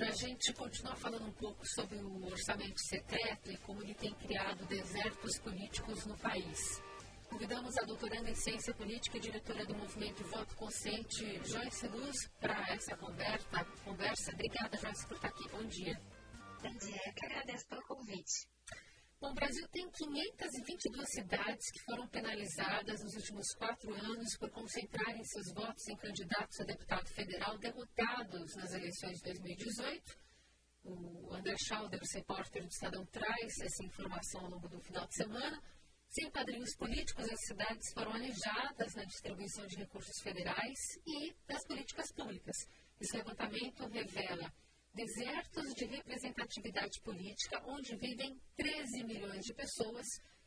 Para a gente continuar falando um pouco sobre o orçamento secreto e como ele tem criado desertos políticos no país. Convidamos a doutoranda em Ciência Política e diretora do movimento Voto Consciente, Joyce Luz, para essa conversa. conversa. Obrigada, Joyce, por estar aqui. Bom dia. Bom dia, eu que agradeço pelo convite. Bom, o Brasil tem 522 cidades que foram penalizadas nos últimos quatro anos por concentrarem seus votos em candidatos a deputado federal derrotados nas eleições de 2018. O André Schauder, repórter do Estadão, traz essa informação ao longo do final de semana. Sem padrinhos políticos, as cidades foram alejadas na distribuição de recursos federais e das políticas públicas. Esse levantamento revela desertos de representatividade política, onde vivem 13 milhões de pessoas.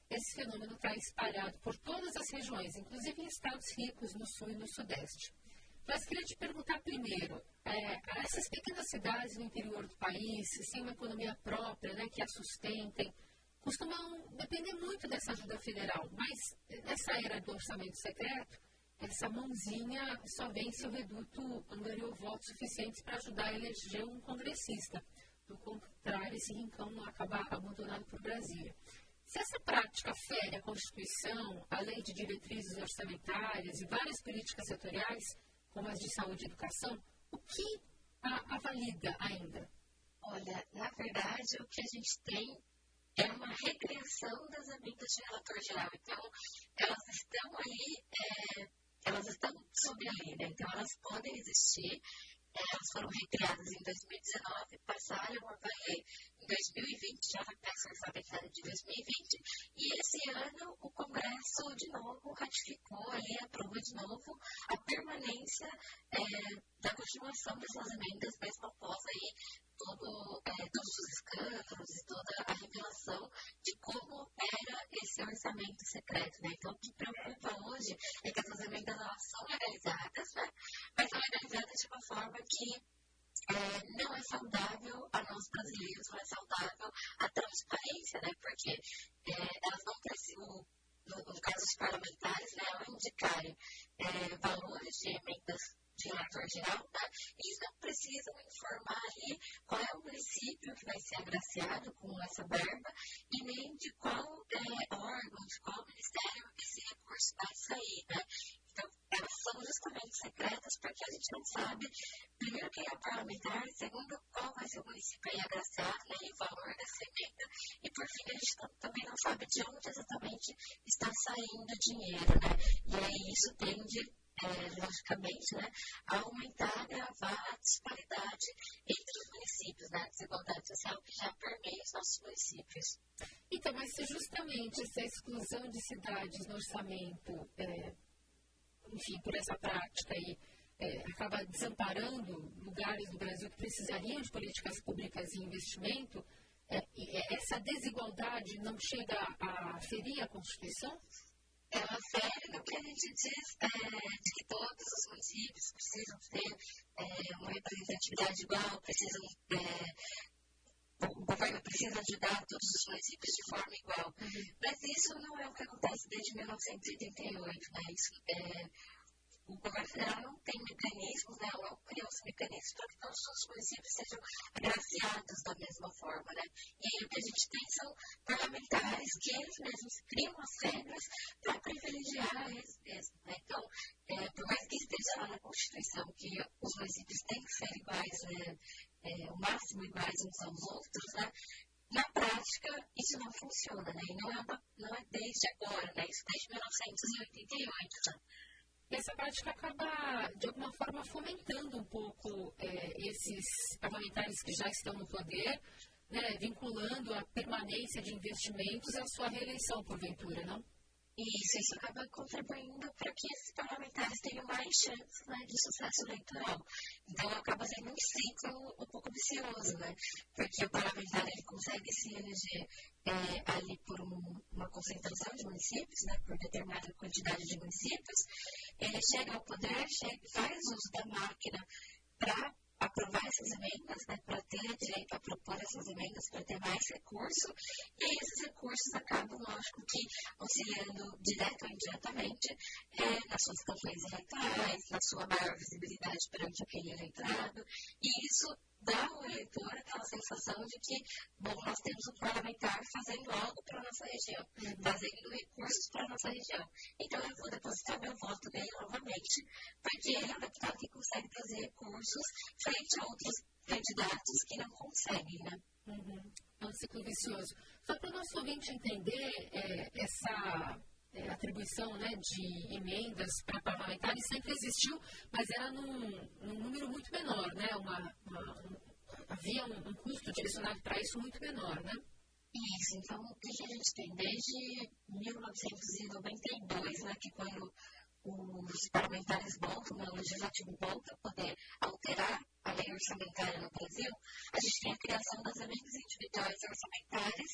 Esse fenômeno está espalhado por todas as regiões, inclusive em estados ricos no sul e no sudeste. Mas queria te perguntar primeiro, é, essas pequenas cidades no interior do país, sem uma economia própria, né, que as sustentem, costumam depender muito dessa ajuda federal, mas nessa era do orçamento secreto, essa mãozinha só vem se o reduto angariou votos suficientes para ajudar a eleger um congressista. Do contrário, esse rincão não acaba abandonado por Brasília. Se essa prática fere a Constituição, a lei de diretrizes orçamentárias e várias políticas setoriais, como as de saúde e educação, o que a, a valida ainda? Olha, na verdade, o que a gente tem é uma regressão das emendas de relator geral. Então, elas estão aí é, elas estão sob a lei, né? então elas podem existir. Elas foram recriadas em 2019, passaram a valer em 2020, já na peça orçamentária de 2020, e esse ano o Congresso, de novo, ratificou ali, aprovou de novo a permanência é, da continuação dessas emendas, mesmo após aí todo, é, todos os escândalos e toda a revelação de como era esse orçamento secreto. Né? Então, o que preocupa hoje é que essas emendas elas são legalizadas, né? mas são legalizadas de uma forma que é, não é saudável a nós brasileiros, não é saudável a transparência, né? porque é, elas não precisam, no, no caso dos parlamentares, né, ao indicarem é, valores de emendas de relator geral, tá? eles não precisam informar ali qual é o município que vai ser agraciado com essa verba e nem de qual é, órgão, de qual ministério esse recurso vai sair. Né? Então, elas são justamente secretas porque a gente não sabe, primeiro, quem é parlamentar, segundo, qual vai ser o município aí agraciado né, e o valor dessa emenda, e por fim, a gente também não sabe de onde exatamente está saindo o dinheiro. Né? E aí isso tende é, logicamente, né, a aumentar, agravar a disparidade entre os municípios, né, a desigualdade social que já permeia os nossos municípios. Então, mas se justamente essa exclusão de cidades no orçamento, é, enfim, por essa prática aí, é, acaba desamparando lugares do Brasil que precisariam de políticas públicas e investimento, é, essa desigualdade não chega a ferir a Constituição? ela fere no que a gente diz é, de que todos os municípios precisam ter é, uma representatividade igual, precisam. O governo precisa ajudar todos os municípios de forma igual. Uhum. Mas isso não é o que acontece desde 1988. Né? Isso, é, o governo federal não tem mecanismos, né, não criou os mecanismos para que todos os municípios sejam agraciados da mesma forma. Né? E aí o que a gente tem são parlamentares que eles mesmos criam as regras para privilegiar eles mesmos. Né? Então, é, por mais que esteja lá na Constituição que os municípios têm que ser iguais, né, é, o máximo iguais uns aos outros, né? na prática, isso não funciona, né? E não é, uma, não é desde agora, né? Isso desde 1988, né? essa prática acaba, de alguma forma, fomentando um pouco é, esses parlamentares que já estão no poder, né, vinculando a permanência de investimentos à sua reeleição, porventura, não? Isso, isso acaba contribuindo para que esses parlamentares tenham mais chances né, de sucesso eleitoral. Então, acaba sendo um ciclo um pouco vicioso, né? Porque o parlamentar ele consegue se eleger é, ali por um, uma concentração de municípios, né, por determinada quantidade de municípios, ele chega ao poder, chega, faz uso da máquina para aprovar essas emendas, né, para ter direito a propor essas emendas, para ter mais recurso, e esses recursos acabam, lógico, que auxiliando direto ou indiretamente é, nas suas campanhas eleitorais, na sua maior visibilidade perante aquele eleitorado, e isso dá ao eleitor aquela sensação de que, bom, nós temos um parlamentar fazendo algo para a nossa região, uhum. fazendo recursos para a nossa região. Então eu vou depositar meu voto nele novamente, porque ele é um deputado que consegue trazer recursos frente a outros candidatos que não conseguem, né? Uhum. É um ciclo vicioso. Só para o nosso ouvinte entender é, essa é, atribuição né, de emendas para parlamentares sempre existiu, mas era num, num número muito menor, né? Uma, uma, um, havia um, um, custo direcionado para isso muito menor, né? Isso, então o que a gente tem desde 1992, né, que quando os parlamentares voltam, né, o legislativo volta a poder alterar a lei orçamentária no Brasil, a gente tem a criação das emendas individuais orçamentárias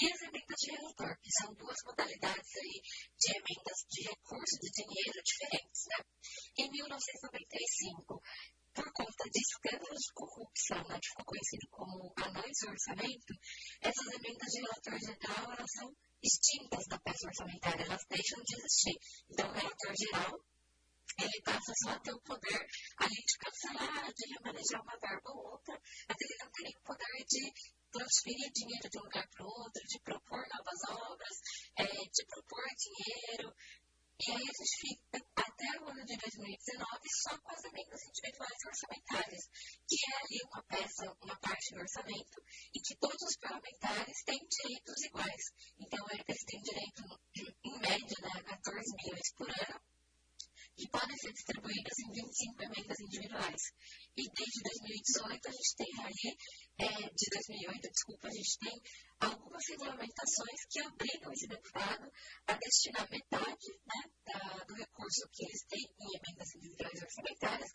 e as emendas de relator, que são duas modalidades aí de emendas de recurso, de dinheiro diferentes. Né? Em 1995, por conta de escândalos de corrupção, né, que ficou conhecido como anões do orçamento, essas emendas de relator geral elas são extintas da peça orçamentária, elas deixam de existir. Então, o relator geral ele passa só a ter o poder ali de cancelar, de remanejar uma verba ou outra, mas ele não tem o poder de transferir dinheiro de um lugar para o outro, de propor novas obras, é, de propor dinheiro. E aí a gente fica até o ano de 2019 só com as emendas individuais orçamentárias, que é ali uma peça, uma parte do orçamento, e que todos os parlamentares têm direitos iguais. Então, eles têm direito, em média, né, a 14 milhões por ano, que podem ser distribuídas em 25 emendas individuais. E desde 2018 a gente tem ali, é, de 2008, desculpa, a gente tem algumas regulamentações que obrigam esse deputado a destinar metade né, da, do recurso que eles têm em emendas individuais orçamentárias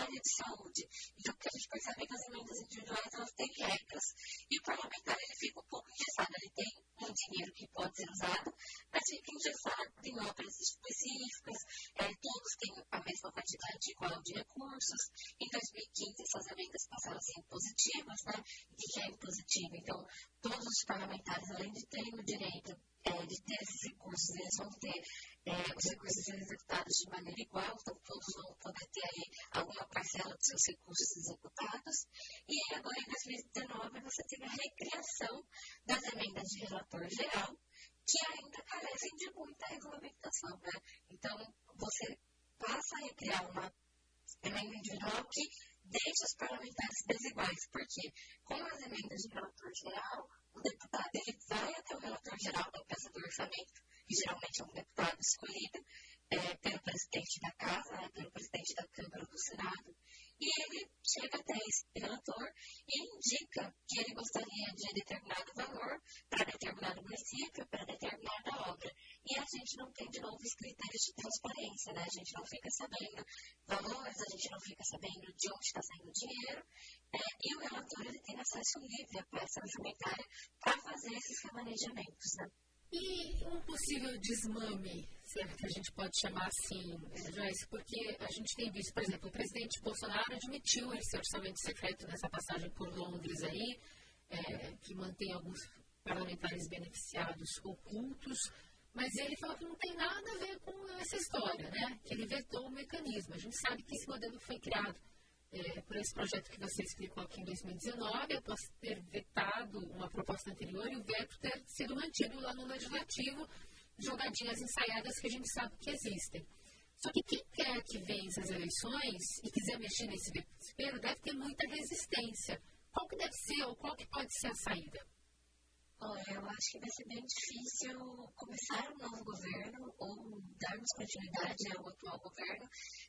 área de saúde. Então, o que a gente percebe é que as emendas individuais elas têm regras e o parlamentar ele fica um pouco engessado, ele tem um dinheiro que pode ser usado, mas fica engessado em obras específicas, é, todos têm a mesma quantidade igual de recursos. Em 2015, essas emendas passaram a ser positivas, né? O que é impositivo? Então, todos os parlamentares, além de terem o direito é, de ter esses recursos, eles vão ter é, os recursos executados de maneira igual, então todos vão poder ter aí alguma parcela dos seus recursos executados. E agora em 2019 você tem a recriação das emendas de relator geral, que ainda carecem de muita regulamentação. Né? Então, você passa a recriar uma emenda individual que deixa os parlamentares desiguais, porque com as emendas de relator geral, o deputado ele vai até o relator geral da peça do orçamento, que geralmente é um deputado escolhido é, pelo presidente da Casa, né, pelo presidente da Câmara do Senado, e ele chega até esse relator e indica que ele gostaria de determinado valor para determinado município, para determinada obra. E a gente não tem, de novo, os critérios de transparência, né? A gente não fica sabendo valores, a gente não fica sabendo de onde está saindo o dinheiro. É, e o relator ele tem acesso livre à peça orçamentária para fazer esses remanejamentos, né? E um possível desmame, se é que a gente pode chamar assim, Joyce, porque a gente tem visto, por exemplo, o presidente Bolsonaro admitiu esse orçamento secreto nessa passagem por Londres aí, é, que mantém alguns parlamentares beneficiados ocultos, mas ele falou que não tem nada a ver com essa história, né? Que ele vetou o mecanismo. A gente sabe que esse modelo foi criado é, por esse projeto que você explicou aqui em 2019, após ter vetado uma proposta anterior e o veto ter sido mantido lá no Legislativo, jogadinhas ensaiadas que a gente sabe que existem. Só que quem quer que vença as eleições e quiser mexer nesse desespero deve ter muita resistência. Qual que deve ser ou qual que pode ser a saída? Olha, eu acho que vai ser bem difícil começar um novo governo ou darmos continuidade ao atual governo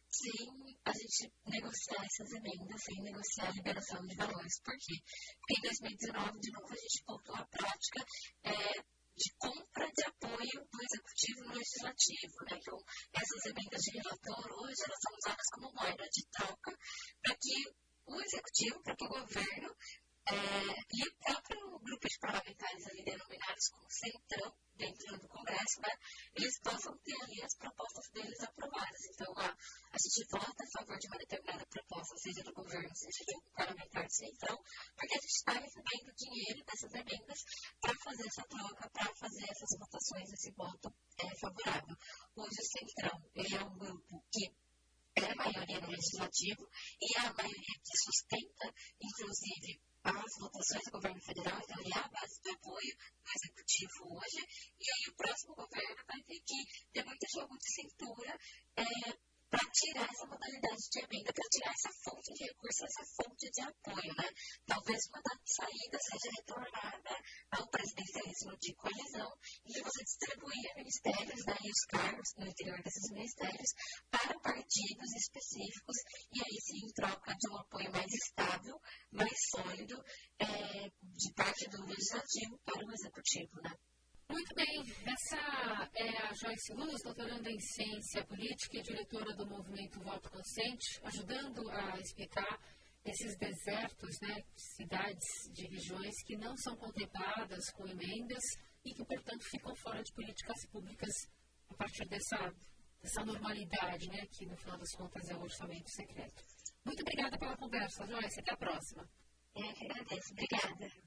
sem a gente negociar essas emendas, sem negociar a liberação de valores. Por quê? Porque em 2019, de novo, a gente voltou à prática é, de compra de apoio do executivo no legislativo. Né? Então, essas emendas de relator hoje elas são usadas como moeda de troca para que o executivo, para que o governo é, e o próprio grupo de parlamentares ali denominados como centrão dentro do Congresso, né, eles possam ter ali as propostas deles aprovadas. Então, a, a gente vota a favor de uma determinada proposta, seja do governo, seja do parlamentar de centrão, porque a gente está recebendo dinheiro dessas emendas para fazer essa troca, para fazer essas votações, esse voto é, favorável. Hoje o centrão, ele é um grupo que é a maioria no legislativo e é a maioria que sustenta, inclusive, as votações do governo federal, então ele é a base do apoio do executivo hoje, e aí o próximo governo vai ter que ter muito jogo de cintura é, para tirar essa modalidade de emenda, para tirar essa fonte de recurso, essa fonte de apoio. Né? Talvez uma da saída seja retornada ao presidencialismo de coalizão, em que você distribuía ministérios né, e os cargos no interior desses ministérios para partidos específicos, e aí sim em troca de um apoio mais estável, mais sólido, é, de parte do legislativo para o executivo. Né? Muito bem, essa é a Joyce Luz, doutoranda em ciência política e diretora do movimento Voto Consciente, ajudando a explicar esses desertos, né, cidades de regiões que não são contempladas com emendas e que, portanto, ficam fora de políticas públicas a partir dessa, dessa normalidade, né, que no final das contas é o orçamento secreto. Muito obrigada pela conversa, Joyce. Até a próxima. Eu que agradeço. Obrigada.